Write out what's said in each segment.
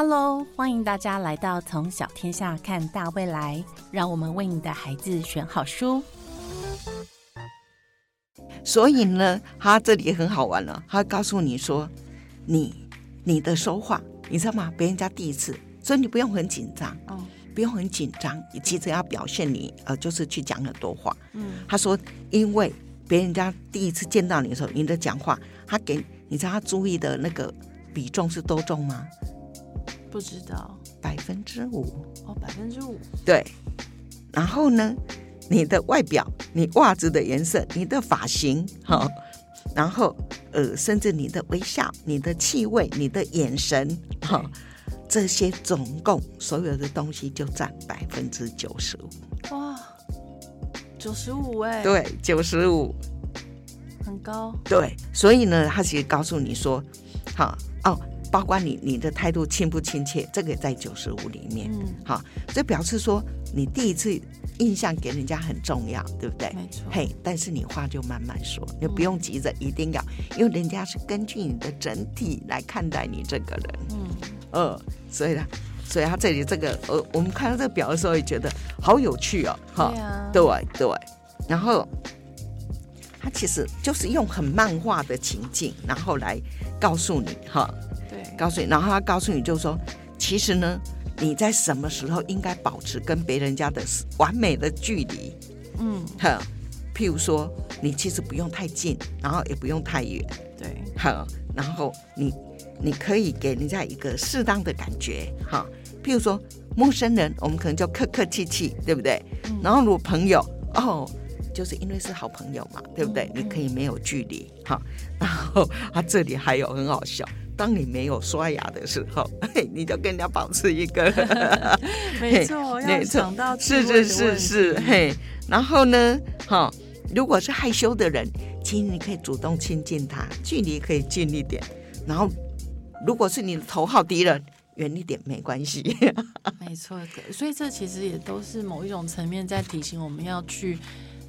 Hello，欢迎大家来到从小天下看大未来，让我们为你的孩子选好书。所以呢，他这里很好玩了，他告诉你说，你你的说话，你知道吗？别人家第一次，所以你不用很紧张，哦，不用很紧张，你急着要表现你，呃，就是去讲很多话。嗯，他说，因为别人家第一次见到你的时候，你的讲话，他给你知道他注意的那个比重是多重吗？不知道，百分之五。哦，百分之五。对，然后呢？你的外表，你袜子的颜色，你的发型，哈，然后呃，甚至你的微笑，你的气味，你的眼神，哈，这些总共所有的东西就占百分之九十五。哇，九十五哎，对，九十五，很高。对，所以呢，他其实告诉你说，哈哦，包括你你的态度亲不亲切，这个在九十五里面，嗯，好，这表示说你第一次。印象给人家很重要，对不对？没错。嘿，但是你话就慢慢说，你不用急着一定要，因为人家是根据你的整体来看待你这个人。嗯。呃，所以呢，所以他这里这个，呃，我们看到这个表的时候也觉得好有趣哦。哈。对啊。对对。然后，他其实就是用很漫画的情境，然后来告诉你哈。对。告诉你，然后他告诉你，就是说，其实呢。你在什么时候应该保持跟别人家的完美的距离？嗯，好，譬如说，你其实不用太近，然后也不用太远，对，好，然后你你可以给人家一个适当的感觉，哈，譬如说陌生人，我们可能就客客气气，对不对？然后如果朋友，哦，就是因为是好朋友嘛，对不对？你可以没有距离，哈，然后他，这里还有很好笑。当你没有刷牙的时候，你就跟人家保持一个 没错，要想到是是是是，嘿，然后呢，哈，如果是害羞的人，其实你可以主动亲近他，距离可以近一点，然后如果是你的头号敌人，远一点没关系，没错，所以这其实也都是某一种层面在提醒我们要去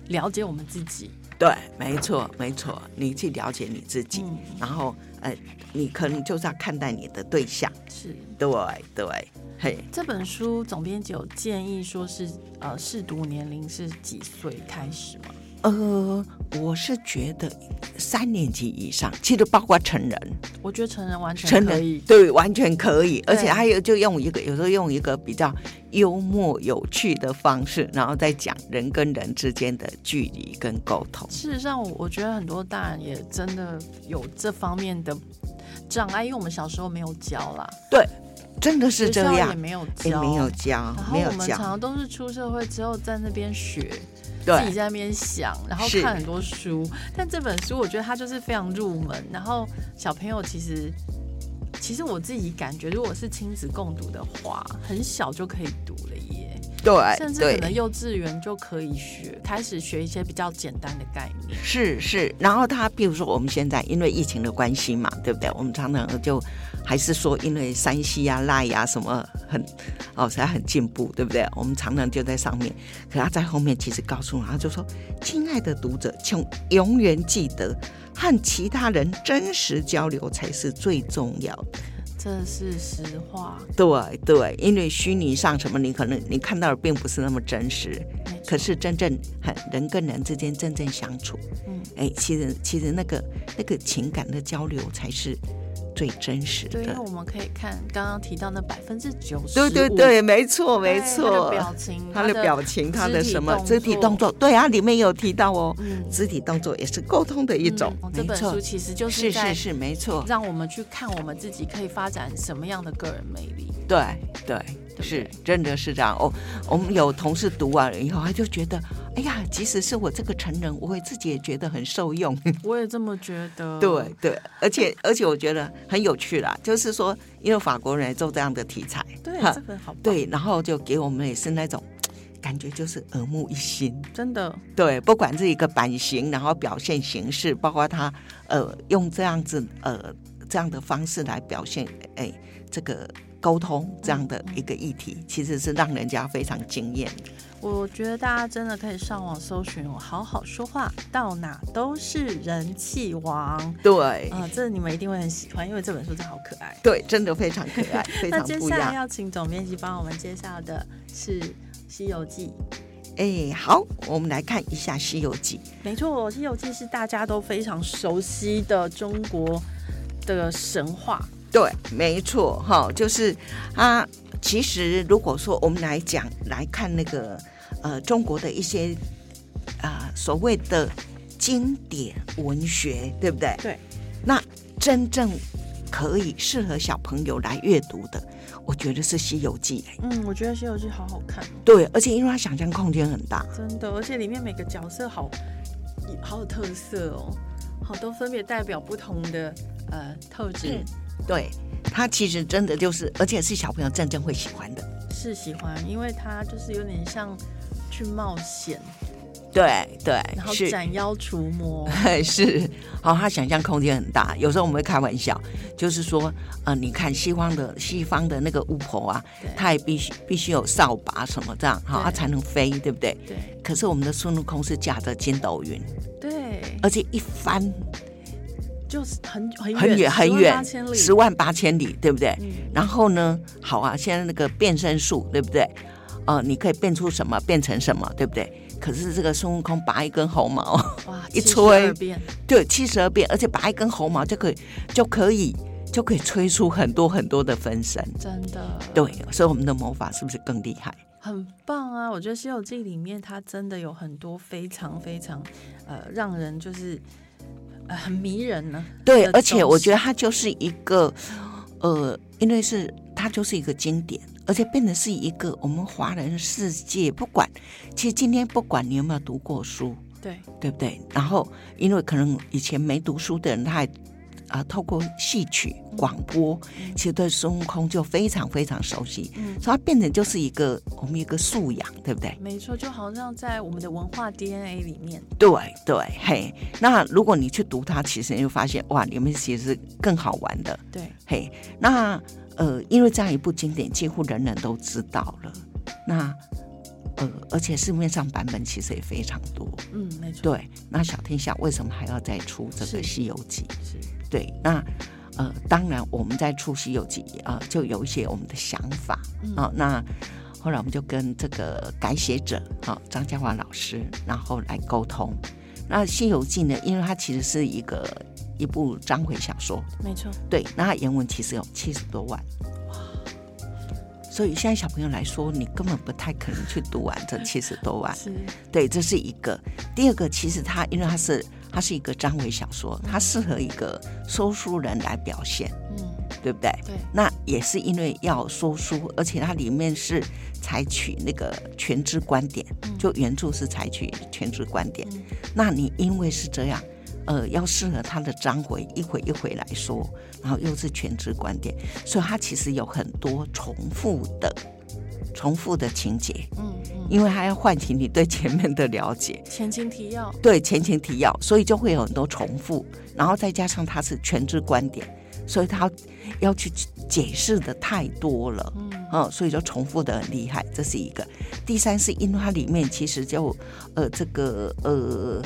了解我们自己。对，没错，没错，你去了解你自己，然后，呃，你可能就是要看待你的对象，是对，对，嘿。这本书总编辑有建议说是，呃，试读年龄是几岁开始吗？呃，我是觉得三年级以上，其实包括成人，我觉得成人完全成人，对，完全可以，而且还有就用一个，有时候用一个比较幽默有趣的方式，然后再讲人跟人之间的距离跟沟通。事实上，我我觉得很多大人也真的有这方面的障碍，因为我们小时候没有教啦。对，真的是这样，也没有教，没有教，没有教。我们常常都是出社会之后在那边学。自己在那边想，然后看很多书，但这本书我觉得它就是非常入门。然后小朋友其实，其实我自己感觉，如果是亲子共读的话，很小就可以读了耶。对，甚至可能幼稚园就可以学，开始学一些比较简单的概念。是是，然后他比如说我们现在因为疫情的关系嘛，对不对？我们常常就。还是说，因为山西呀、赖呀什么很哦，实在很进步，对不对？我们常常就在上面，可他在后面其实告诉我，他就说：“亲爱的读者，请永远记得，和其他人真实交流才是最重要的。”这是实话。对对，因为虚拟上什么，你可能你看到的并不是那么真实，可是真正很人跟人之间真正相处，嗯，哎，其实其实那个那个情感的交流才是。最真实的，对，因为我们可以看刚刚提到那百分之九十，对对对，没错没错，表情，他的表情，他的什么肢体动作，对啊，里面有提到哦，肢体动作也是沟通的一种。这本书其实就是是是是没错，让我们去看我们自己可以发展什么样的个人魅力。对对。是，真的是这样哦。我们有同事读完了以后，他就觉得，哎呀，即使是我这个成人，我会自己也觉得很受用。我也这么觉得。对对，而且 而且我觉得很有趣啦，就是说，因为法国人做这样的题材，对，这个好。对，然后就给我们也是那种 感觉，就是耳目一新。真的。对，不管是一个版型，然后表现形式，包括他呃用这样子呃这样的方式来表现，哎，这个沟通这样的一个议题，其实是让人家非常惊艳。我觉得大家真的可以上网搜寻“好好说话”，到哪都是人气王。对，啊，这你们一定会很喜欢，因为这本书真的好可爱。对，真的非常可爱，非常不一样。那接下来要请总编辑帮我们介绍的是《西游记》。哎，好，我们来看一下《西游记》。没错，《西游记》是大家都非常熟悉的中国的神话。对，没错，哈，就是啊。其实，如果说我们来讲来看那个呃中国的一些啊所谓的经典文学，对不对？对。那真正可以适合小朋友来阅读的，我觉得是《西游记》。嗯，我觉得《西游记》好好看。对，而且因为它想象空间很大。真的，而且里面每个角色好好有特色哦，好多分别代表不同的呃特质。对。它其实真的就是，而且是小朋友真正会喜欢的。是喜欢，因为它就是有点像去冒险。对对，然后斩妖除魔。是，好，他想象空间很大。有时候我们会开玩笑，就是说，呃，你看西方的西方的那个巫婆啊，她也必须必须有扫把什么这样，哈，她才能飞，对不对？对。可是我们的孙悟空是驾着筋斗云。对。而且一翻。就是很很很远很远，十万八千里，对不对？然后呢，好啊，现在那个变身术，对不对？哦，你可以变出什么，变成什么，对不对？可是这个孙悟空拔一根猴毛，哇，一吹，对，七十二变，而且拔一根猴毛就可以，就可以，就可以吹出很多很多的分身，真的。对，所以我们的魔法是不是更厉害？很棒啊！我觉得《西游记》里面它真的有很多非常非常呃，让人就是。很迷人呢，对，而且我觉得它就是一个，呃，因为是它就是一个经典，而且变得是一个我们华人世界不管，其实今天不管你有没有读过书，对，对不对？然后因为可能以前没读书的人，他还。啊，透过戏曲广播，其实对孙悟空就非常非常熟悉，嗯，所以它变成就是一个我们一个素养，对不对？没错，就好像在我们的文化 DNA 里面。对对，嘿，那如果你去读它，其实你会发现，哇，里面其实是更好玩的。对，嘿，那呃，因为这样一部经典，几乎人人都知道了。那呃，而且市面上版本其实也非常多。嗯，没错。对，那小天下为什么还要再出这个《西游记》？是。对，那呃，当然我们在出《西游记》啊，就有一些我们的想法啊。那后来我们就跟这个改写者啊，张家华老师，然后来沟通。那《西游记》呢，因为它其实是一个一部章回小说，没错。对，那它原文其实有七十多万，哇！所以现在小朋友来说，你根本不太可能去读完这七十多万。是，对，这是一个。第二个，其实它因为它是。它是一个章回小说，它适合一个说书人来表现，嗯，对不对？对。那也是因为要说书，而且它里面是采取那个全知观点，就原著是采取全知观点。那你因为是这样，呃，要适合他的章回一回一回来说，然后又是全知观点，所以它其实有很多重复的。重复的情节，嗯嗯，因为它要唤起你对前面的了解，前情提要，对前情提要，所以就会有很多重复，然后再加上它是全知观点，所以他要去解释的太多了，嗯嗯，所以就重复的很厉害，这是一个。第三是因为它里面其实就呃这个呃。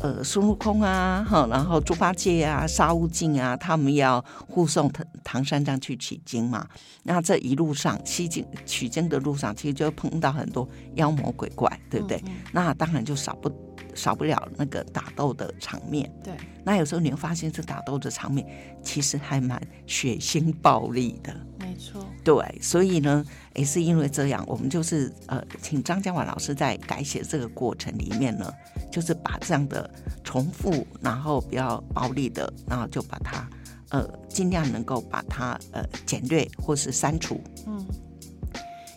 呃，孙悟空啊，哈，然后猪八戒啊，沙悟净啊，他们要护送唐唐三藏去取经嘛。那这一路上西经取经的路上，其实就碰到很多妖魔鬼怪，对不对？那当然就少不少不了那个打斗的场面。对。那有时候你会发现，这打斗的场面其实还蛮血腥暴力的。没错。对，所以呢，也是因为这样，我们就是呃，请张家婉老师在改写这个过程里面呢。就是把这样的重复，然后比较暴力的，然后就把它，呃，尽量能够把它呃简略或是删除，嗯，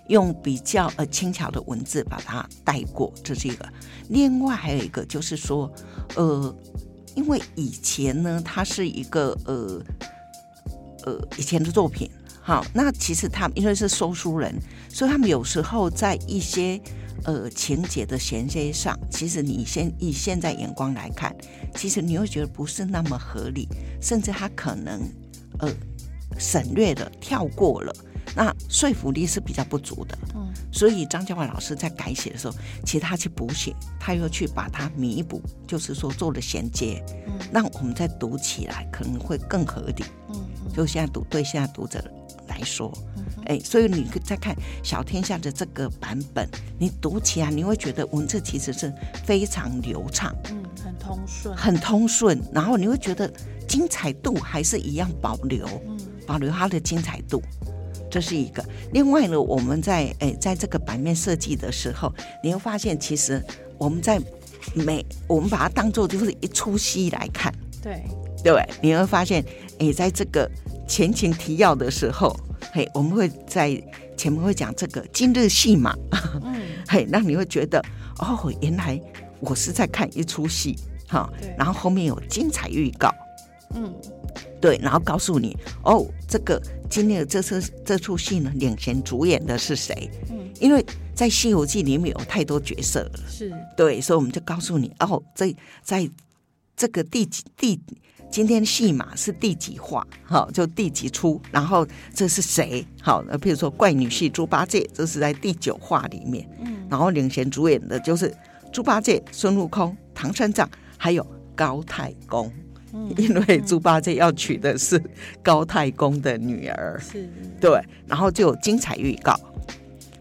用比较呃轻巧的文字把它带过，这是一个。另外还有一个就是说，呃，因为以前呢，它是一个呃呃以前的作品，好，那其实他们因为是收书人，所以他们有时候在一些。呃，情节的衔接上，其实你先以现在眼光来看，其实你会觉得不是那么合理，甚至他可能呃省略了、跳过了，那说服力是比较不足的。嗯，所以张家华老师在改写的时候，其实他去补写，他又去把它弥补，就是说做了衔接，嗯，让我们再读起来可能会更合理。嗯，就现在读对现在读者来说。哎，所以你再看《小天下》的这个版本，你读起来你会觉得文字其实是非常流畅，嗯，很通顺，很通顺。然后你会觉得精彩度还是一样保留，嗯，保留它的精彩度，这是一个。另外呢，我们在哎在这个版面设计的时候，你会发现其实我们在每我们把它当做就是一出戏来看，对对，你会发现哎在这个前情提要的时候。嘿，我们会在前面会讲这个今日戏嘛，嗯，嘿，那你会觉得哦，原来我是在看一出戏，哈，然后后面有精彩预告，嗯，对，然后告诉你哦，这个今天的这次这出戏呢，领衔主演的是谁？嗯，因为在《西游记》里面有太多角色了，是。对，所以我们就告诉你哦，在在这个第几第。今天戏码是第几话？好，就第几出。然后这是谁？好，那比如说怪女婿猪八戒，这是在第九话里面。嗯。然后领衔主演的就是猪八戒、孙悟空、唐三藏，还有高太公。嗯。因为猪八戒要娶的是高太公的女儿。是。对。然后就有精彩预告。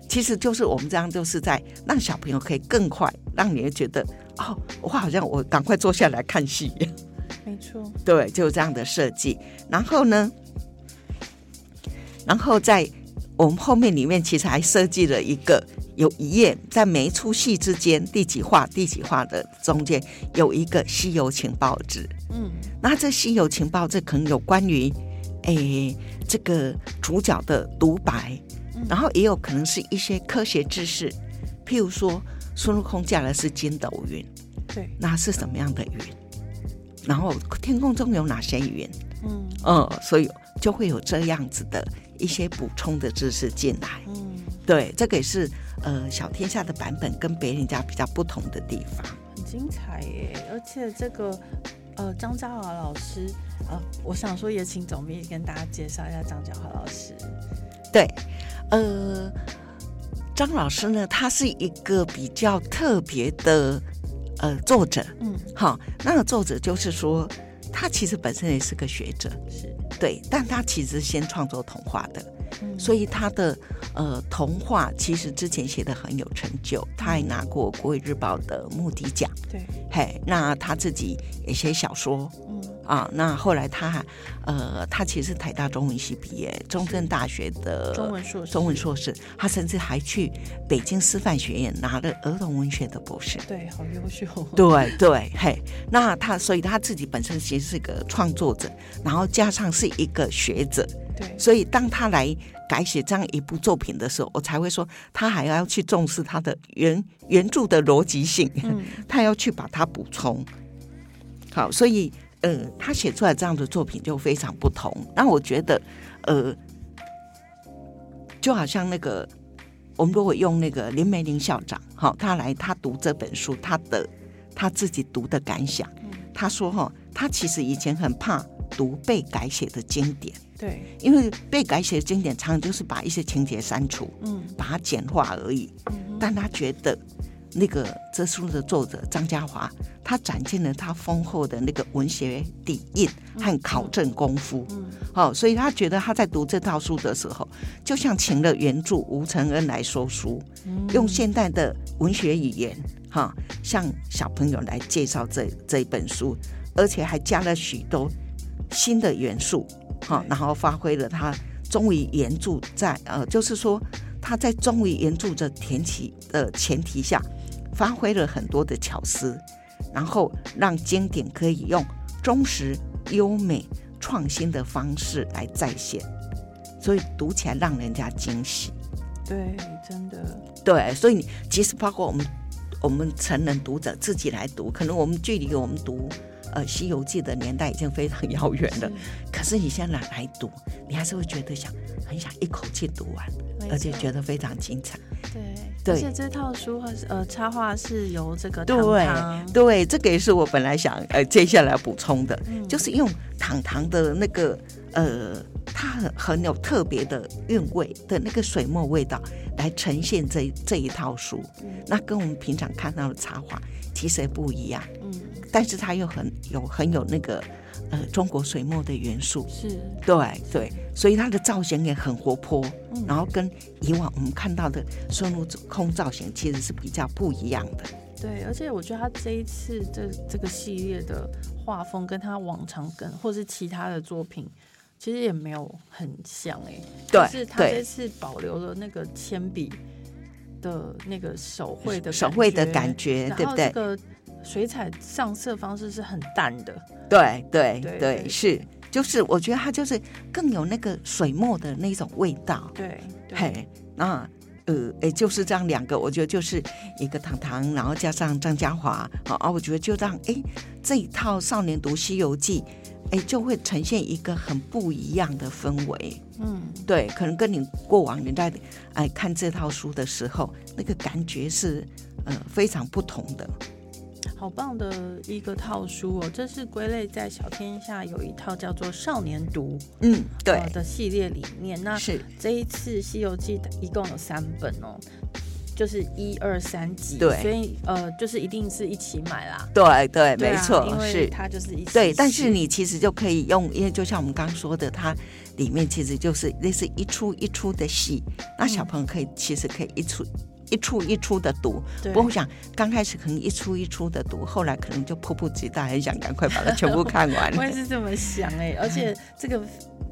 其实就是我们这样，就是在让小朋友可以更快，让你觉得哦，我好像我赶快坐下来看戏。没错，对，就是这样的设计。然后呢，然后在我们后面里面，其实还设计了一个有一页，在每一出戏之间第几话、第几话的中间有一个西游情报纸。嗯，那这西游情报这可能有关于诶这个主角的独白，然后也有可能是一些科学知识，譬如说孙悟空驾的是筋斗云，对，那是什么样的云？然后天空中有哪些云？嗯呃，所以就会有这样子的一些补充的知识进来。嗯，对，这个也是呃小天下的版本跟别人家比较不同的地方。很精彩耶！而且这个呃张家华老师呃，我想说也请总编跟大家介绍一下张家华老师。对，呃，张老师呢，他是一个比较特别的。呃，作者，嗯，好，那个作者就是说，他其实本身也是个学者，是对，但他其实先创作童话的，所以他的呃童话其实之前写的很有成就，他还拿过《国语日报》的目的奖，对，嘿，那他自己也写小说，嗯。啊，那后来他，呃，他其实台大中文系毕业，中正大学的中文硕士，中文硕士，他甚至还去北京师范学院拿了儿童文学的博士。对，好优秀。对对，嘿，那他所以他自己本身其实是一个创作者，然后加上是一个学者。对，所以当他来改写这样一部作品的时候，我才会说他还要去重视他的原原著的逻辑性，嗯，他要去把它补充。好，所以。嗯，他写出来这样的作品就非常不同。那我觉得，呃，就好像那个，我们如果用那个林梅林校长，哈，他来他读这本书，他的他自己读的感想，他说哈，他其实以前很怕读被改写的经典，对，因为被改写的经典常常就是把一些情节删除，嗯，把它简化而已，但他觉得。那个这书的作者张家华，他展现了他丰厚的那个文学底蕴和考证功夫，好，所以他觉得他在读这套书的时候，就像请了原著吴承恩来说书，用现代的文学语言，哈，向小朋友来介绍这这一本书，而且还加了许多新的元素，哈，然后发挥了他忠于原著在呃，就是说他在忠于原著的前提的前提下。发挥了很多的巧思，然后让经典可以用忠实、优美、创新的方式来再现，所以读起来让人家惊喜。对，真的。对，所以即使包括我们我们成人读者自己来读，可能我们距离我们读呃《西游记》的年代已经非常遥远了，可是你现在来读，你还是会觉得想很想一口气读完，而且觉得非常精彩。对，而且这套书呃插画是由这个对对，这个也是我本来想呃接下来补充的，就是用糖糖的那个呃，它很很有特别的韵味的那个水墨味道来呈现这这一套书。那跟我们平常看到的插画其实也不一样。嗯，但是它又很有很有那个呃中国水墨的元素。是，对对，所以它的造型也很活泼，然后跟以往我们看到的孙悟空造型其实是比较不一样的。对，而且我觉得他这一次这这个系列的画风跟他往常跟或是其他的作品。其实也没有很像哎，对是他这次保留了那个铅笔的那个手绘的手绘的感觉，对不对？这个水彩上色方式是很淡的，对对对，是，就是我觉得它就是更有那个水墨的那种味道，对，嘿，那呃，哎，就是这样两个，我觉得就是一个糖糖，然后加上张家华，好啊，我觉得就这样哎这一套少年读西游记。哎，就会呈现一个很不一样的氛围。嗯，对，可能跟你过往你在哎看这套书的时候，那个感觉是呃非常不同的。好棒的一个套书哦！这是归类在小天下有一套叫做少年读，嗯，对的系列里面。那是这一次《西游记》一共有三本哦。就是一二三集，对，所以呃，就是一定是一起买啦。对对，没错，是它就是一起对，但是你其实就可以用，因为就像我们刚刚说的，它里面其实就是类似一出一出的戏，那小朋友可以其实可以一出一出一出的读。不过我想刚开始可能一出一出的读，后来可能就迫不及待，很想赶快把它全部看完。我也是这么想哎，而且这个。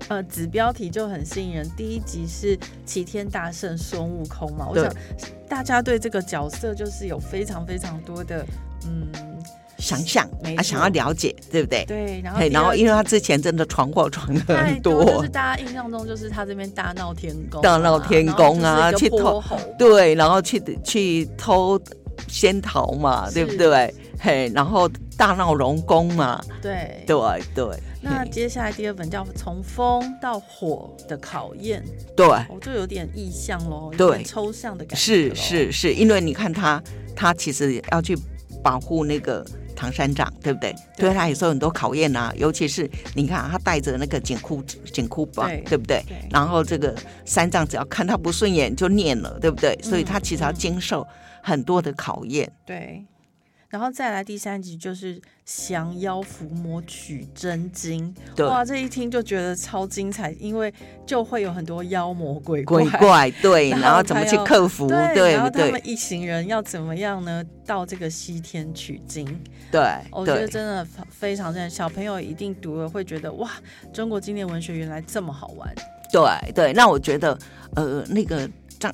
呃，子标题就很吸引人。第一集是齐天大圣孙悟空嘛，我想大家对这个角色就是有非常非常多的嗯想象，啊，想要了解，对不对？对，然后然后因为他之前真的闯祸闯的很多，就是大家印象中就是他这边大闹天宫，大闹天宫啊，去偷，对，然后去去偷仙桃嘛，对不对？嘿，然后大闹龙宫嘛，对，对对。那接下来第二本叫《从风到火的考验》，对，我就有点意象喽，对，抽象的感觉。是是是，因为你看他，他其实要去保护那个唐三藏，对不对？对他也受很多考验啊，尤其是你看他带着那个紧箍紧箍棒，对不对？然后这个三藏只要看他不顺眼就念了，对不对？所以他其实要经受很多的考验。对。然后再来第三集就是降妖伏魔取真经，哇，这一听就觉得超精彩，因为就会有很多妖魔鬼鬼怪，对，然后怎么去克服，对，然后他们一行人要怎么样呢？到这个西天取经，对，我觉得真的非常赞，小朋友一定读了会觉得哇，中国经典文学原来这么好玩，对对，那我觉得呃，那个张。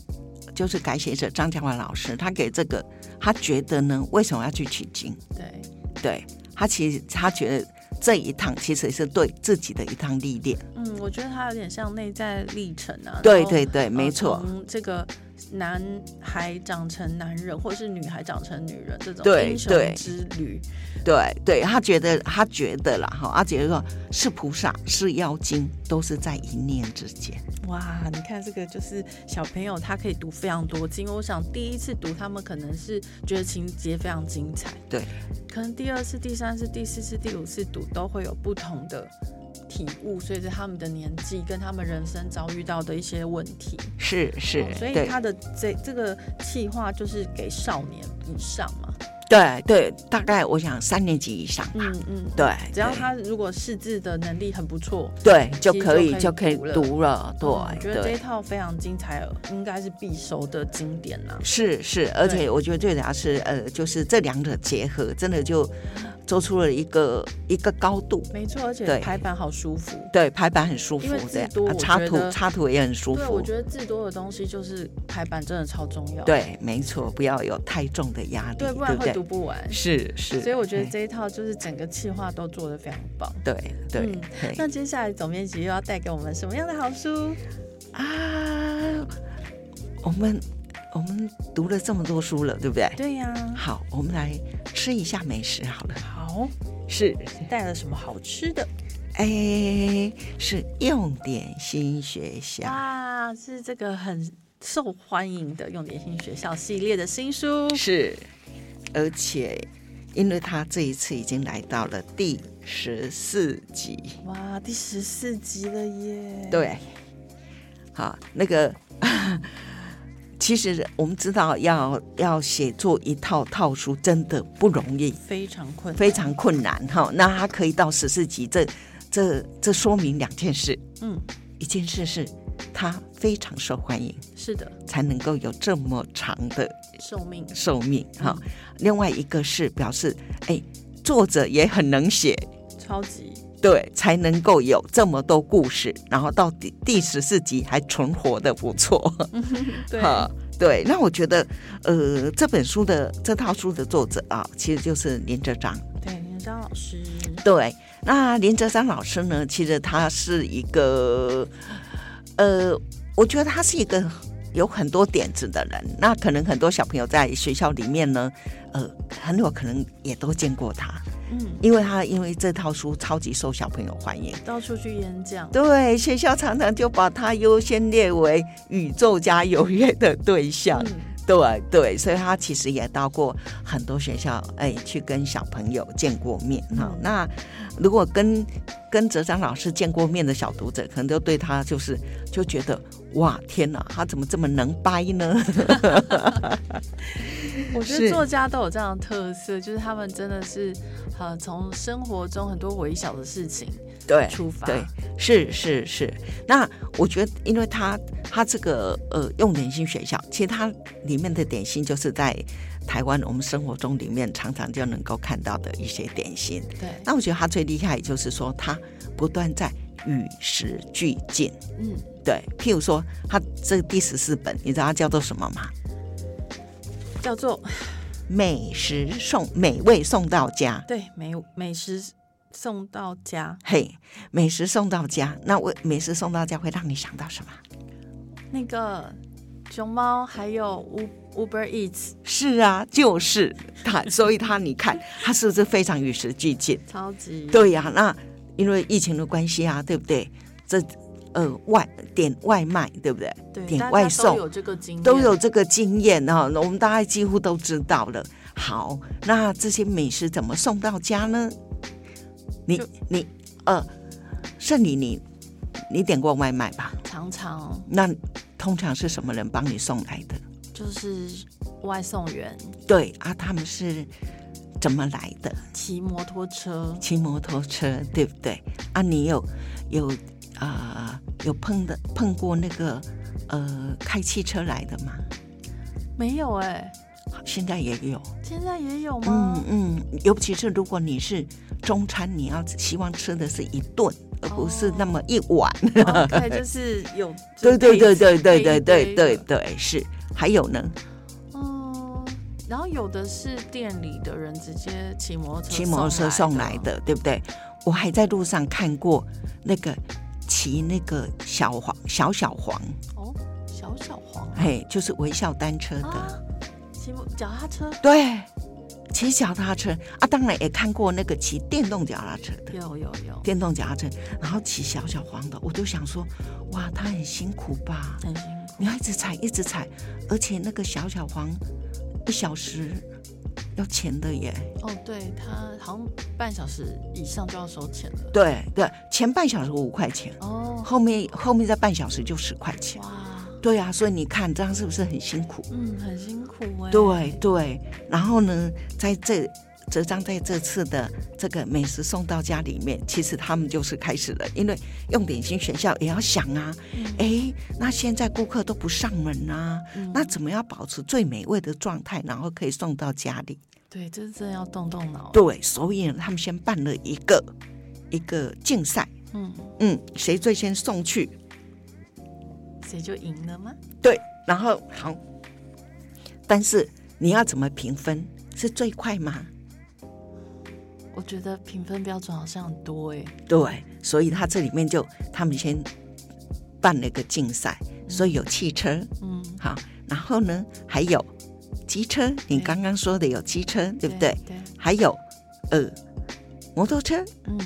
就是改写者张家华老师，他给这个，他觉得呢，为什么要去取经？对，对他其实他觉得这一趟其实是对自己的一趟历练。嗯，我觉得他有点像内在历程啊。对对对，没错。这个。男孩长成男人，或者是女孩长成女人，这种英雄之旅，对对，他觉得他觉得啦，哈，阿杰说，是菩萨是妖精，都是在一念之间。哇，你看这个就是小朋友，他可以读非常多经。我想第一次读，他们可能是觉得情节非常精彩，对，可能第二次、第三次、第四次、第五次读，都会有不同的。体悟，随着他们的年纪跟他们人生遭遇到的一些问题，是是，所以他的这这个计划就是给少年以上嘛。对对，大概我想三年级以上。嗯嗯，对，只要他如果识字的能力很不错，对，就可以就可以读了。对，我觉得这一套非常精彩，应该是必收的经典呐。是是，而且我觉得最主要是呃，就是这两者结合，真的就。做出了一个一个高度，没错，而且排版好舒服，对，排版很舒服，因为字多，插图插图也很舒服。对，我觉得字多的东西就是排版真的超重要。对，没错，不要有太重的压力，对，不然会读不完。是是，所以我觉得这一套就是整个企划都做的非常棒。对对，那接下来总编辑又要带给我们什么样的好书啊？我们。我们读了这么多书了，对不对？对呀。好，我们来吃一下美食好了。好，是带了什么好吃的？哎，是用点心学校啊，是这个很受欢迎的用点心学校系列的新书。是，而且因为他这一次已经来到了第十四集。哇，第十四集了耶！对，好，那个其实我们知道，要要写作一套套书真的不容易，非常困，非常困难哈。那他可以到十四集，这这这说明两件事。嗯，一件事是。他非常受欢迎，是的，才能够有这么长的寿命。寿命哈，另外一个是表示，哎，作者也很能写，超级对，才能够有这么多故事，然后到第第十四集还存活的不错。对，对，那我觉得，呃，这本书的这套书的作者啊，其实就是林哲章。对，林哲章老师。对，那林哲章老师呢，其实他是一个。呃，我觉得他是一个有很多点子的人。那可能很多小朋友在学校里面呢，呃，很有可能也都见过他。嗯，因为他因为这套书超级受小朋友欢迎，到处去演讲。对，学校常常就把他优先列为宇宙家有约的对象。对对，所以他其实也到过很多学校，哎，去跟小朋友见过面哈。那如果跟跟哲章老师见过面的小读者，可能都对他就是就觉得哇，天哪，他怎么这么能掰呢？我觉得作家都有这样的特色，就是他们真的是呃，从生活中很多微小的事情。对，出发对，是是是。那我觉得，因为他他这个呃用点心学校，其实它里面的点心就是在台湾我们生活中里面常常就能够看到的一些点心。对，那我觉得他最厉害就是说，他不断在与时俱进。嗯，对。譬如说，他这第十四本，你知道它叫做什么吗？叫做美食送美味送到家。对，美美食。送到家，嘿，美食送到家，那我美食送到家会让你想到什么？那个熊猫还有 Uber Eats，是啊，就是它，所以它你看，它是不是非常与时俱进？超级对呀，那因为疫情的关系啊，对不对？这呃外点外卖，对不对？对，点外送有这个经验，都有这个经验啊，我们大概几乎都知道了。好，那这些美食怎么送到家呢？你你呃，盛礼你你点过外卖吧？常常。那通常是什么人帮你送来的？就是外送员。对啊，他们是怎么来的？骑摩托车。骑摩托车，对不对？啊，你有有啊有碰的碰过那个呃开汽车来的吗？没有哎。现在也有。现在也有吗？嗯嗯，尤其是如果你是。中餐你要希望吃的是一顿，而不是那么一碗。对，就是有。对对对对对对对对对，是。还有呢？嗯，然后有的是店里的人直接骑摩托车骑摩托车送来的，对不对？我还在路上看过那个骑那个小黄小小黄哦，小小黄，嘿，就是微笑单车的，骑脚踏车，对。骑脚踏车啊，当然也看过那个骑电动脚踏车的，有有有电动脚踏车，然后骑小小黄的，我都想说，哇，他很辛苦吧？很辛苦，你要一直踩，一直踩，而且那个小小黄一小时要钱的耶。哦，对他好像半小时以上就要收钱了。对对，前半小时五块钱，哦，后面后面再半小时就十块钱。哇。对啊，所以你看这样是不是很辛苦？嗯，很辛苦哎。对对，然后呢，在这这张在这次的这个美食送到家里面，其实他们就是开始了，因为用点心学校也要想啊，哎，那现在顾客都不上门啊，那怎么样保持最美味的状态，然后可以送到家里？对，这是真的要动动脑。对，所以呢，他们先办了一个一个竞赛，嗯嗯，谁最先送去？谁就赢了吗？对，然后好，但是你要怎么评分？是最快吗？我觉得评分标准好像很多哎。对，所以他这里面就他们先办了一个竞赛，所以有汽车，嗯，好，然后呢还有机车，你刚刚说的有机车，对不对？对，还有呃摩托车，嗯，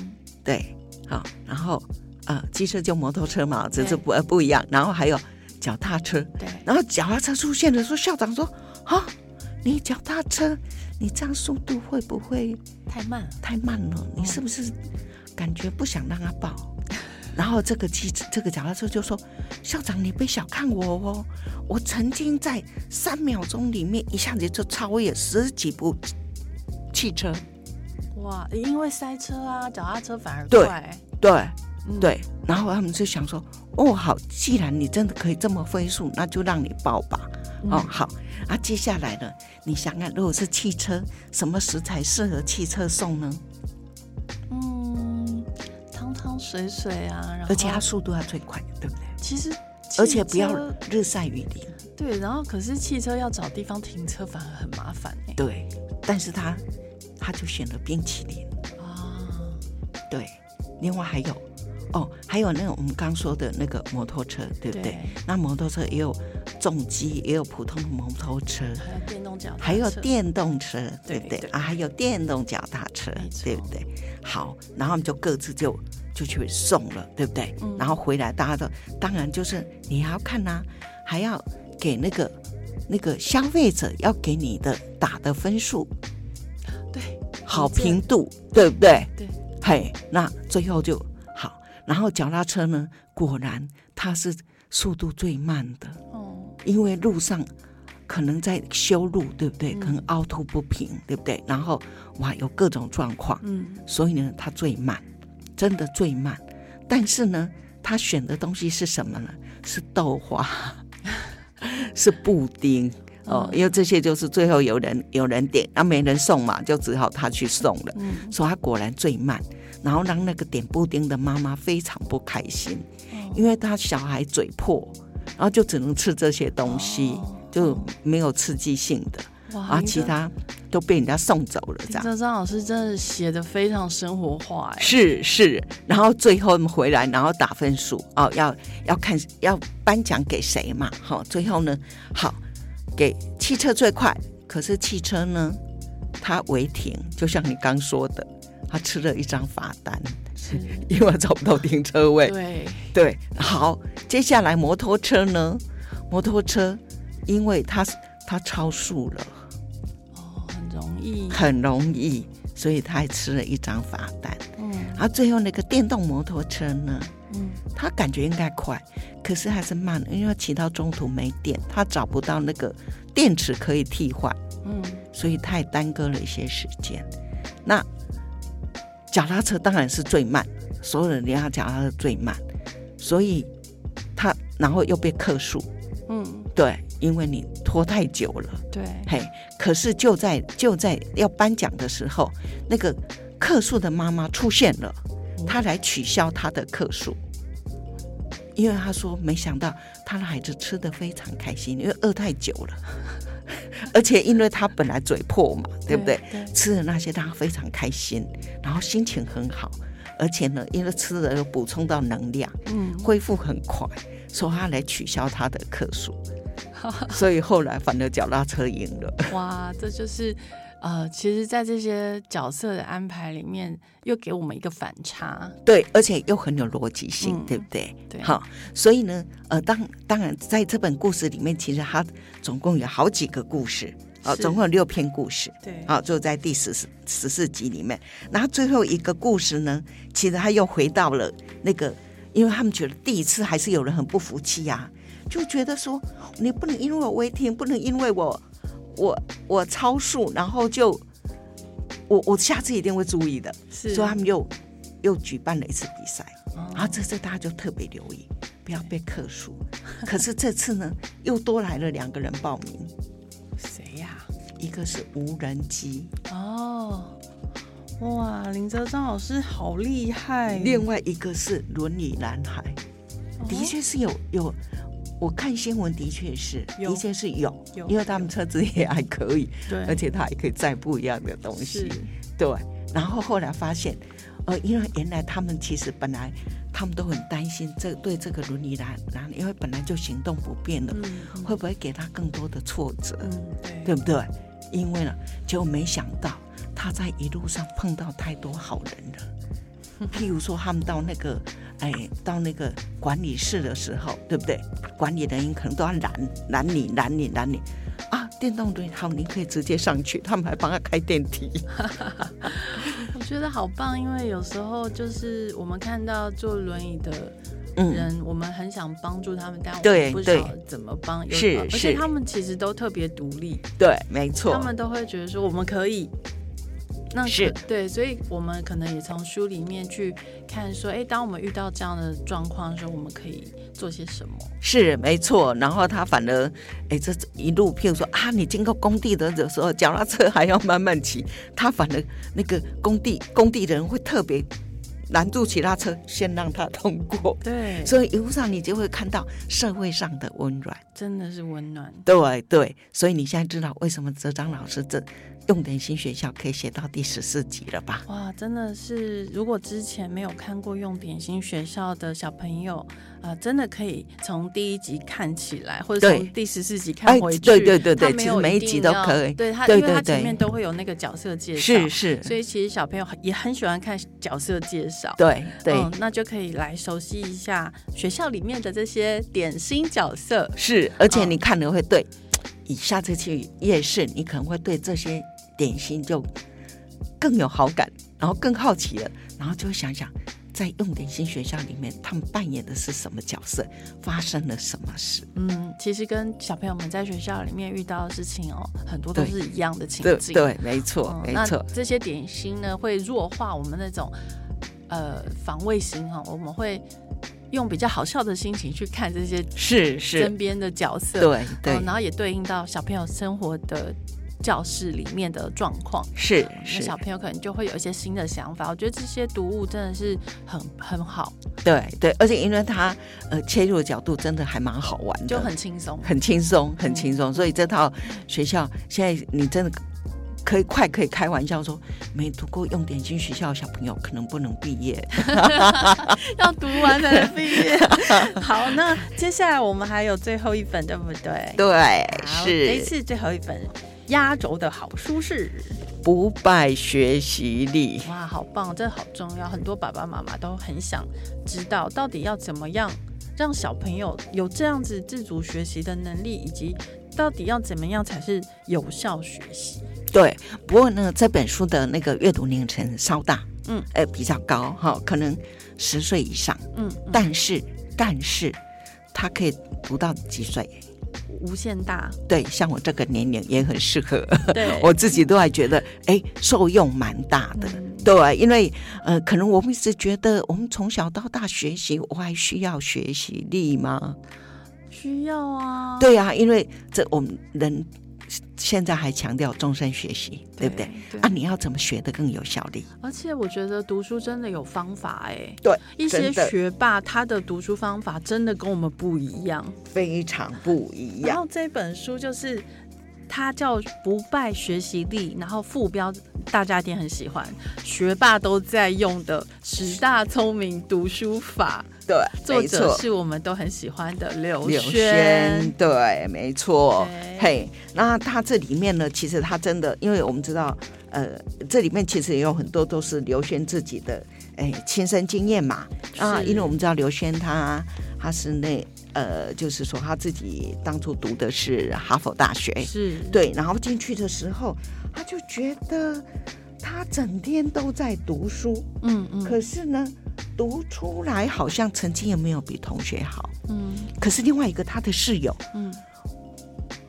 对，好，然后。啊，机车就摩托车嘛，只是不不一样。然后还有脚踏车，对。然后脚踏车出现的时候，校长说：“啊，你脚踏车，你这样速度会不会太慢？太慢了，你是不是感觉不想让他抱？然后这个汽这个脚踏车就说：“校长，你别小看我哦，我曾经在三秒钟里面一下子就超越十几部汽车。”哇，因为塞车啊，脚踏车反而快。对对，然后他们就想说：“哦，好，既然你真的可以这么飞速，那就让你抱吧。”哦，好。啊，接下来呢，你想想，如果是汽车，什么食材适合汽车送呢？嗯，汤汤水水啊，而且它速度要最快，对不对？其实，而且不要日晒雨淋。对，然后可是汽车要找地方停车反而很麻烦哎。对，但是他他就选了冰淇淋啊。对，另外还有哦，还有那个我们刚说的那个摩托车，对不对？那摩托车也有重机，也有普通的摩托车，还有电动脚，还有电动车，对不对？啊，还有电动脚踏车，对不对？好，然后我们就各自就。就去送了，对不对？然后回来，大家都当然就是你还要看呐，还要给那个那个消费者要给你的打的分数，对，好评度，对不对？对，嘿，那最后就好。然后脚踏车呢，果然它是速度最慢的哦，因为路上可能在修路，对不对？可能凹凸不平，对不对？然后哇，有各种状况，嗯，所以呢，它最慢。真的最慢，但是呢，他选的东西是什么呢？是豆花，是布丁哦。因为这些就是最后有人有人点，那没人送嘛，就只好他去送了。所以他果然最慢，然后让那个点布丁的妈妈非常不开心，因为她小孩嘴破，然后就只能吃这些东西，就没有刺激性的。啊，其他都被人家送走了，这样。这张老师真的写的非常生活化，哎，是是。然后最后回来，然后打分数哦，要要看要颁奖给谁嘛？好，最后呢，好给汽车最快，可是汽车呢，它违停，就像你刚说的，他吃了一张罚单，因为找不到停车位。对对，好，接下来摩托车呢？摩托车因为它它超速了。很容易，很容易所以他还吃了一张罚单。嗯，然后最后那个电动摩托车呢？嗯，他感觉应该快，可是还是慢，因为骑到中途没电，他找不到那个电池可以替换。嗯，所以他也耽搁了一些时间。那脚踏车当然是最慢，所有人连他脚踏车最慢，所以他然后又被克数。嗯，对。因为你拖太久了，对，嘿，可是就在就在要颁奖的时候，那个克数的妈妈出现了，她来取消她的克数，因为她说没想到她的孩子吃的非常开心，因为饿太久了，而且因为他本来嘴破嘛，对不对？吃的那些他非常开心，然后心情很好，而且呢，因为吃了又补充到能量，嗯，恢复很快，所以他来取消他的克数。所以后来反而脚踏车赢了。哇，这就是呃，其实，在这些角色的安排里面，又给我们一个反差。对，而且又很有逻辑性，对不对？对。好，所以呢，呃，当当然，在这本故事里面，其实它总共有好几个故事，啊，总共有六篇故事。对。啊，就在第十四十四集里面，然后最后一个故事呢，其实他又回到了那个，因为他们觉得第一次还是有人很不服气呀。就觉得说，你不能因为我违停，不能因为我我我超速，然后就我我下次一定会注意的。所以他们又又举办了一次比赛，然后这次大家就特别留意，不要被克数。可是这次呢，又多来了两个人报名，谁呀？一个是无人机哦，哇，林哲章老师好厉害。另外一个是轮椅男孩，的确是有有。我看新闻的确是，的确是有，因为他们车子也还可以，对，而且他还可以载不一样的东西，对。然后后来发现，呃，因为原来他们其实本来他们都很担心这对这个轮椅男男，因为本来就行动不便了，会不会给他更多的挫折？嗯，对，对不对？因为呢，结果没想到他在一路上碰到太多好人了，譬如说他们到那个。哎，到那个管理室的时候，对不对？管理人员可能都要拦拦你，拦你，拦你啊！电动轮椅好，您可以直接上去，他们还帮他开电梯。我觉得好棒，因为有时候就是我们看到坐轮椅的人，我们很想帮助他们，但我们不知道怎么帮。是，而且他们其实都特别独立。对，没错。他们都会觉得说我们可以。那是对，所以我们可能也从书里面去看，说，哎，当我们遇到这样的状况的时候，我们可以做些什么？是没错。然后他反而，哎，这一路，譬如说啊，你经过工地的时候，脚踏车还要慢慢骑，他反而那个工地工地的人会特别拦住其他车，先让他通过。对，所以一路上你就会看到社会上的温暖，真的是温暖。对对，所以你现在知道为什么哲章老师这。用点心学校可以写到第十四集了吧？哇，真的是！如果之前没有看过用点心学校的小朋友，啊，真的可以从第一集看起来，或者从第十四集看回去。对对对对，其实每一集都可以。对他，因为他前面都会有那个角色介绍，是是。所以其实小朋友也很喜欢看角色介绍。对对，那就可以来熟悉一下学校里面的这些点心角色。是，而且你看了会对，以下次去夜市，你可能会对这些。点心就更有好感，然后更好奇了，然后就会想想，在用点心学校里面，他们扮演的是什么角色，发生了什么事？嗯，其实跟小朋友们在学校里面遇到的事情哦，很多都是一样的情景。对，没错，没错。这些点心呢，会弱化我们那种呃防卫心哈，我们会用比较好笑的心情去看这些是是身边的角色，对对，然后也对应到小朋友生活的。教室里面的状况是，那小朋友可能就会有一些新的想法。我觉得这些读物真的是很很好，对对，而且因为它呃切入的角度真的还蛮好玩的，就很轻松，很轻松，很轻松。所以这套学校现在你真的可以快可以开玩笑说，没读过用点心学校的小朋友可能不能毕业，要读完才能毕业。好，那接下来我们还有最后一本，对不对？对，是这一次最后一本。压轴的好书是不败学习力。哇，好棒，这好重要。很多爸爸妈妈都很想知道，到底要怎么样让小朋友有这样子自主学习的能力，以及到底要怎么样才是有效学习。对，不过呢，这本书的那个阅读年龄层稍大，嗯，呃，比较高哈，可能十岁以上，嗯，但是但是他可以读到几岁？无限大，对，像我这个年龄也很适合。对，我自己都还觉得，哎，受用蛮大的。对，因为呃，可能我们一直觉得，我们从小到大学习，我还需要学习力吗？需要啊。对啊，因为这我们人。现在还强调终身学习，对不对？啊，你要怎么学的更有效率？而且我觉得读书真的有方法哎。对，一些学霸他的读书方法真的跟我们不一样，非常不一样。然后这本书就是它叫《不败学习力》，然后副标大家一定很喜欢，学霸都在用的十大聪明读书法。对，作者是我们都很喜欢的刘轩。对，没错。嘿，那他这里面呢，其实他真的，因为我们知道，呃，这里面其实也有很多都是刘轩自己的哎亲身经验嘛。啊，因为我们知道刘轩他他是那呃，就是说他自己当初读的是哈佛大学，是。对，然后进去的时候他就觉得他整天都在读书，嗯嗯，可是呢。读出来好像成绩也没有比同学好，嗯，可是另外一个他的室友，嗯，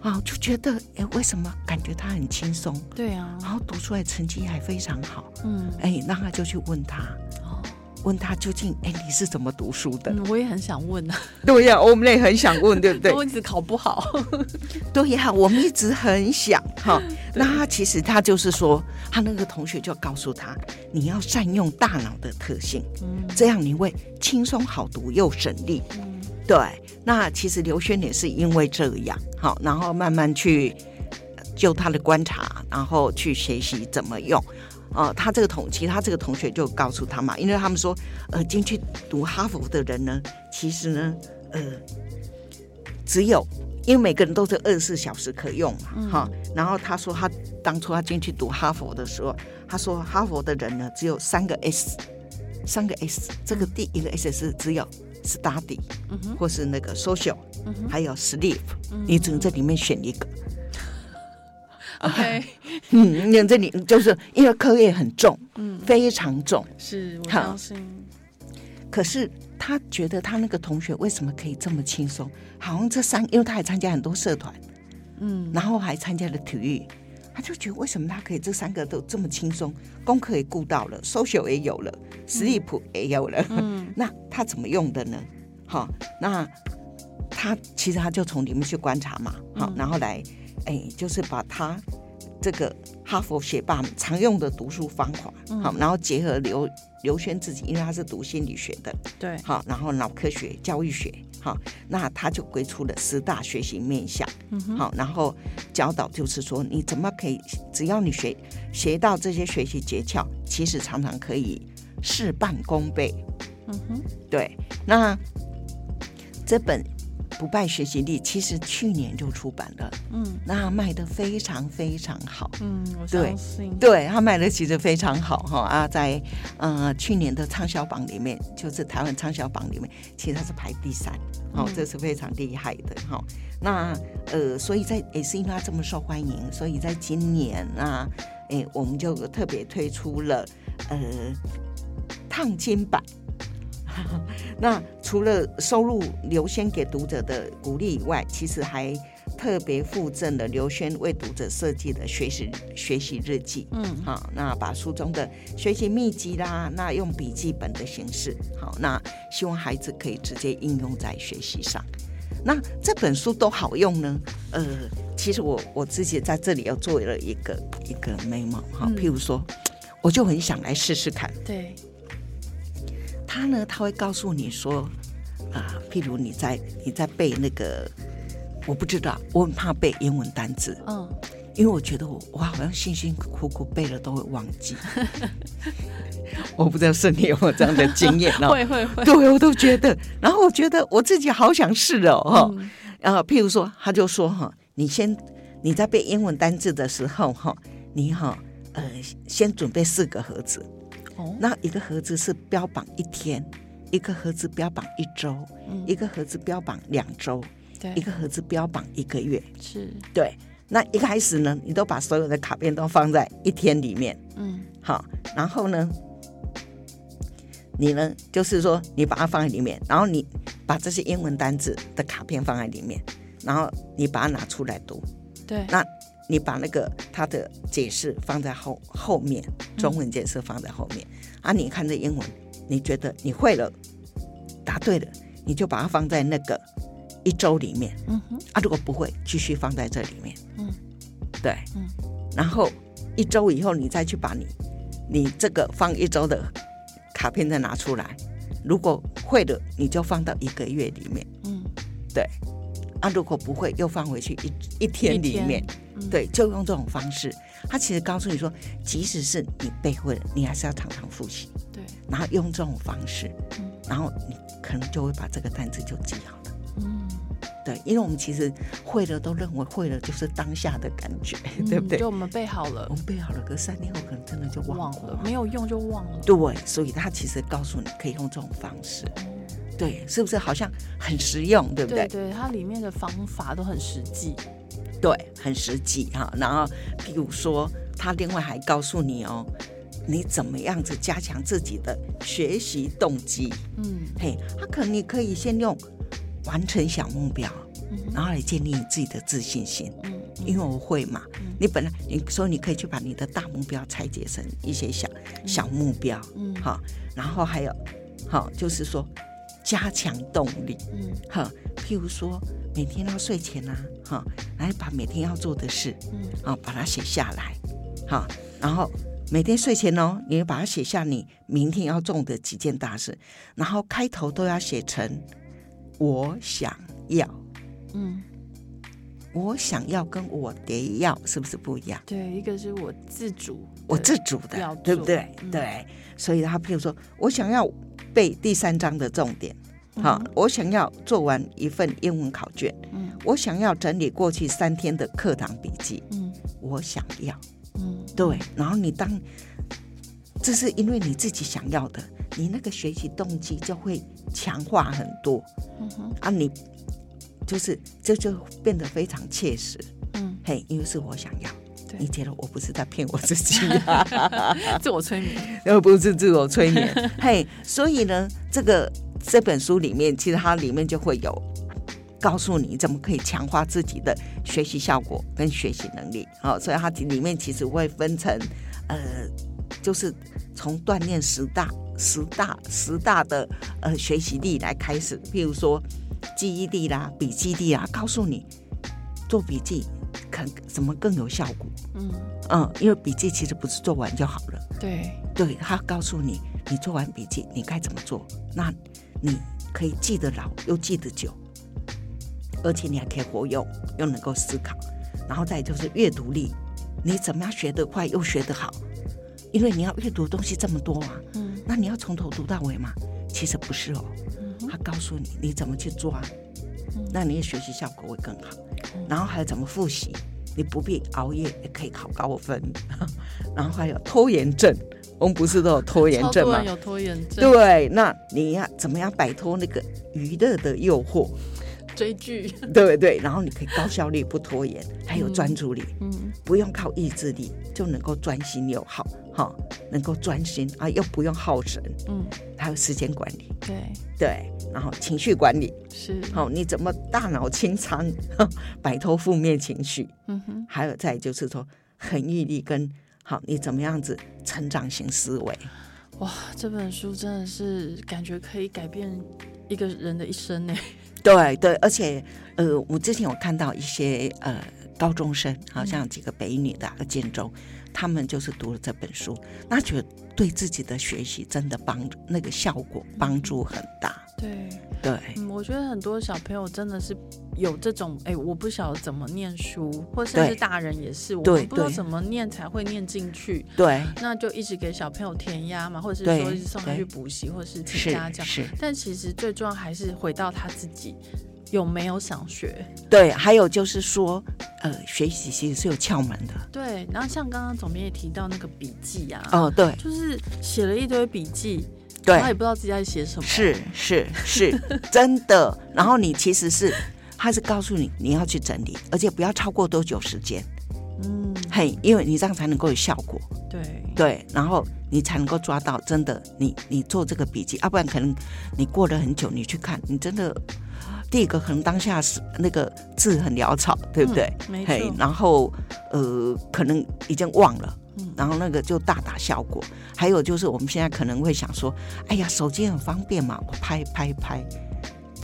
啊，就觉得哎，为什么感觉他很轻松？对啊，然后读出来成绩还非常好，嗯，哎，那他就去问他。问他究竟哎你是怎么读书的？我也很想问啊。对呀，我们也很想问，对不对？我一直考不好。对呀，我们一直很想哈。那他其实他就是说，他那个同学就告诉他，你要善用大脑的特性，嗯，这样你会轻松好读又省力。嗯，对。那其实刘轩也是因为这样，好，然后慢慢去就他的观察，然后去学习怎么用。哦，他这个同，其他这个同学就告诉他嘛，因为他们说，呃，进去读哈佛的人呢，其实呢，呃，只有因为每个人都是二十四小时可用嘛，哈。然后他说，他当初他进去读哈佛的时候，他说哈佛的人呢，只有三个 S，三个 S，这个第一个 S 是只有 study，或是那个 social，还有 sleep，你只能在里面选一个。OK，嗯，你这里就是因为课业很重，嗯，非常重，是我相信。可是他觉得他那个同学为什么可以这么轻松？好像这三，因为他还参加很多社团，嗯，然后还参加了体育，他就觉得为什么他可以这三个都这么轻松？功课也顾到了，social 也有了，sleep 也有了，嗯，那他怎么用的呢？好，那他其实他就从里面去观察嘛，好，然后来，哎，就是把他。这个哈佛学霸常用的读书方法，好，然后结合刘刘轩自己，因为他是读心理学的，对，好，然后脑科学、教育学，好，那他就归出了十大学习面向，好，然后教导就是说，你怎么可以，只要你学学到这些学习诀窍，其实常常可以事半功倍，嗯哼，对，那这本。不败学习力其实去年就出版了，嗯，那卖的非常非常好，嗯，我相信，对他卖的其实非常好哈啊，在呃去年的畅销榜里面，就是台湾畅销榜里面，其实它是排第三，哦，这是非常厉害的哈。那呃，所以在也是因为它这么受欢迎，所以在今年啊，哎，我们就特别推出了呃烫金版。那除了收入刘轩给读者的鼓励以外，其实还特别附赠了刘轩为读者设计的学习学习日记。嗯，好，那把书中的学习秘籍啦，那用笔记本的形式，好，那希望孩子可以直接应用在学习上。那这本书都好用呢？呃，其实我我自己在这里又做了一个一个 memo 哈，譬如说，我就很想来试试看。对。他呢，他会告诉你说，啊，譬如你在你在背那个，我不知道，我很怕背英文单词，嗯，因为我觉得我我好像辛辛苦苦背了都会忘记，我不知道是你有没有这样的经验哦？会会会，对我都觉得，然后我觉得我自己好想试哦，哈，然后譬如说，他就说哈，你先你在背英文单字的时候哈，你哈呃先准备四个盒子。那一个盒子是标榜一天，一个盒子标榜一周，一个盒子标榜两周，对，一个盒子标榜一个月，是。对。那一开始呢，你都把所有的卡片都放在一天里面，嗯，好，然后呢，你呢，就是说你把它放在里面，然后你把这些英文单字的卡片放在里面，然后你把它拿出来读，对，那。你把那个它的解释放在后后面，中文解释放在后面啊。你看这英文，你觉得你会了，答对了，你就把它放在那个一周里面。嗯哼。啊，如果不会，继续放在这里面。嗯。对。嗯。然后一周以后，你再去把你你这个放一周的卡片再拿出来。如果会的，你就放到一个月里面。嗯。对。啊，如果不会，又放回去一一天里面。对，就用这种方式，他其实告诉你说，即使是你背会了，你还是要常常复习。对，然后用这种方式，嗯，然后你可能就会把这个单词就记好了。嗯，对，因为我们其实会了，都认为会了就是当下的感觉，对不对？就我们背好了，我们背好了，可三天后可能真的就忘了，没有用就忘了。对，所以他其实告诉你可以用这种方式。对，是不是好像很实用，对不对？对，它里面的方法都很实际。对，很实际哈。然后，譬如说，他另外还告诉你哦，你怎么样子加强自己的学习动机？嗯，嘿，他可能你可以先用完成小目标，然后来建立你自己的自信心。嗯，因为我会嘛。你本来你说你可以去把你的大目标拆解成一些小小目标。嗯，好，然后还有，好，就是说加强动力。嗯，哈，譬如说。每天要睡前呐，哈，来把每天要做的事，嗯，啊，把它写下来，好，然后每天睡前哦，你把它写下你明天要做的几件大事，然后开头都要写成我想要，嗯，我想要跟我得要是不是不一样？对，一个是我自主，我自主的，对不对？对，所以他譬如说我想要背第三章的重点。好，我想要做完一份英文考卷。嗯，我想要整理过去三天的课堂笔记。嗯，我想要。嗯，对。然后你当，这是因为你自己想要的，你那个学习动机就会强化很多。嗯哼。啊，你就是这就变得非常切实。嗯，嘿，因为是我想要。你觉得我不是在骗我自己？自我催眠？又不是自我催眠。嘿，所以呢，这个这本书里面，其实它里面就会有告诉你怎么可以强化自己的学习效果跟学习能力。好，所以它里面其实会分成，呃，就是从锻炼十大、十大、十大的呃学习力来开始，譬如说记忆力啦、笔记力啦，告诉你做笔记。看怎么更有效果？嗯嗯，因为笔记其实不是做完就好了。对对，他告诉你，你做完笔记你该怎么做，那你可以记得牢又记得久，而且你还可以活用又能够思考。然后再就是阅读力，你怎么样学得快又学得好？因为你要阅读东西这么多啊，嗯，那你要从头读到尾嘛？其实不是哦，他告诉你你怎么去抓，那你的学习效果会更好。然后还有怎么复习？你不必熬夜也可以考高分。然后还有拖延症，我们不是都有拖延症吗？有拖延症。对，那你要怎么样摆脱那个娱乐的诱惑？追剧。对对，然后你可以高效率不拖延，还有专注力。嗯，不用靠意志力就能够专心又好，哈，能够专心啊，又不用耗神。嗯，还有时间管理。对对。然后情绪管理是好，你怎么大脑清仓，摆脱负面情绪？嗯哼，还有再就是说恒毅力跟好，你怎么样子成长型思维？哇，这本书真的是感觉可以改变一个人的一生呢。对对，而且呃，我之前有看到一些呃高中生，好像几个北女的建中，他们就是读了这本书，那觉得对自己的学习真的帮那个效果帮助很大。对对，嗯，我觉得很多小朋友真的是有这种，哎，我不晓得怎么念书，或甚至大人也是，我们不知道怎么念才会念进去。对，那就一直给小朋友填鸭嘛，或者是说送他去补习，或者是请家教。是，但其实最重要还是回到他自己有没有想学。对，还有就是说，呃，学习其实是有窍门的。对，然后像刚刚总编也提到那个笔记啊，哦，对，就是写了一堆笔记。对，他也不知道自己在写什么。是是是，真的。然后你其实是，他是告诉你你要去整理，而且不要超过多久时间。嗯，嘿，因为你这样才能够有效果。对对，然后你才能够抓到真的，你你做这个笔记，要不然可能你过了很久，你去看，你真的第一个可能当下是那个字很潦草，对不对？没错。然后呃，可能已经忘了。然后那个就大打效果，还有就是我们现在可能会想说，哎呀，手机很方便嘛，我拍拍拍。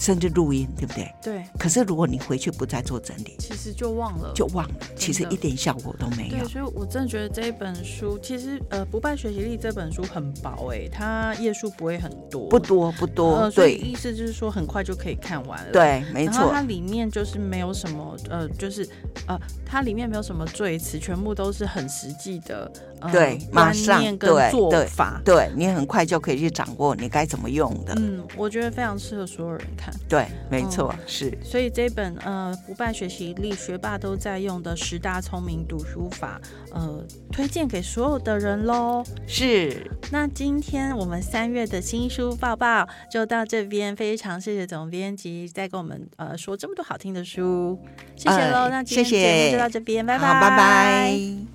甚至录音，对不对？对。可是如果你回去不再做整理，其实就忘了，就忘了，其实一点效果都没有。对，所以我真的觉得这一本书，其实呃，不败学习力这本书很薄哎，它页数不会很多，不多不多。对，意思就是说很快就可以看完了。对，没错。它里面就是没有什么呃，就是呃，它里面没有什么赘词，全部都是很实际的。对，马上跟做法，对你很快就可以去掌握你该怎么用的。嗯，我觉得非常适合所有人看。对，没错，是。所以这本呃不败学习力，学霸都在用的十大聪明读书法，呃，推荐给所有的人喽。是。那今天我们三月的新书报报就到这边，非常谢谢总编辑在跟我们呃说这么多好听的书，谢谢喽。那今天节目就到这边，拜拜，拜拜。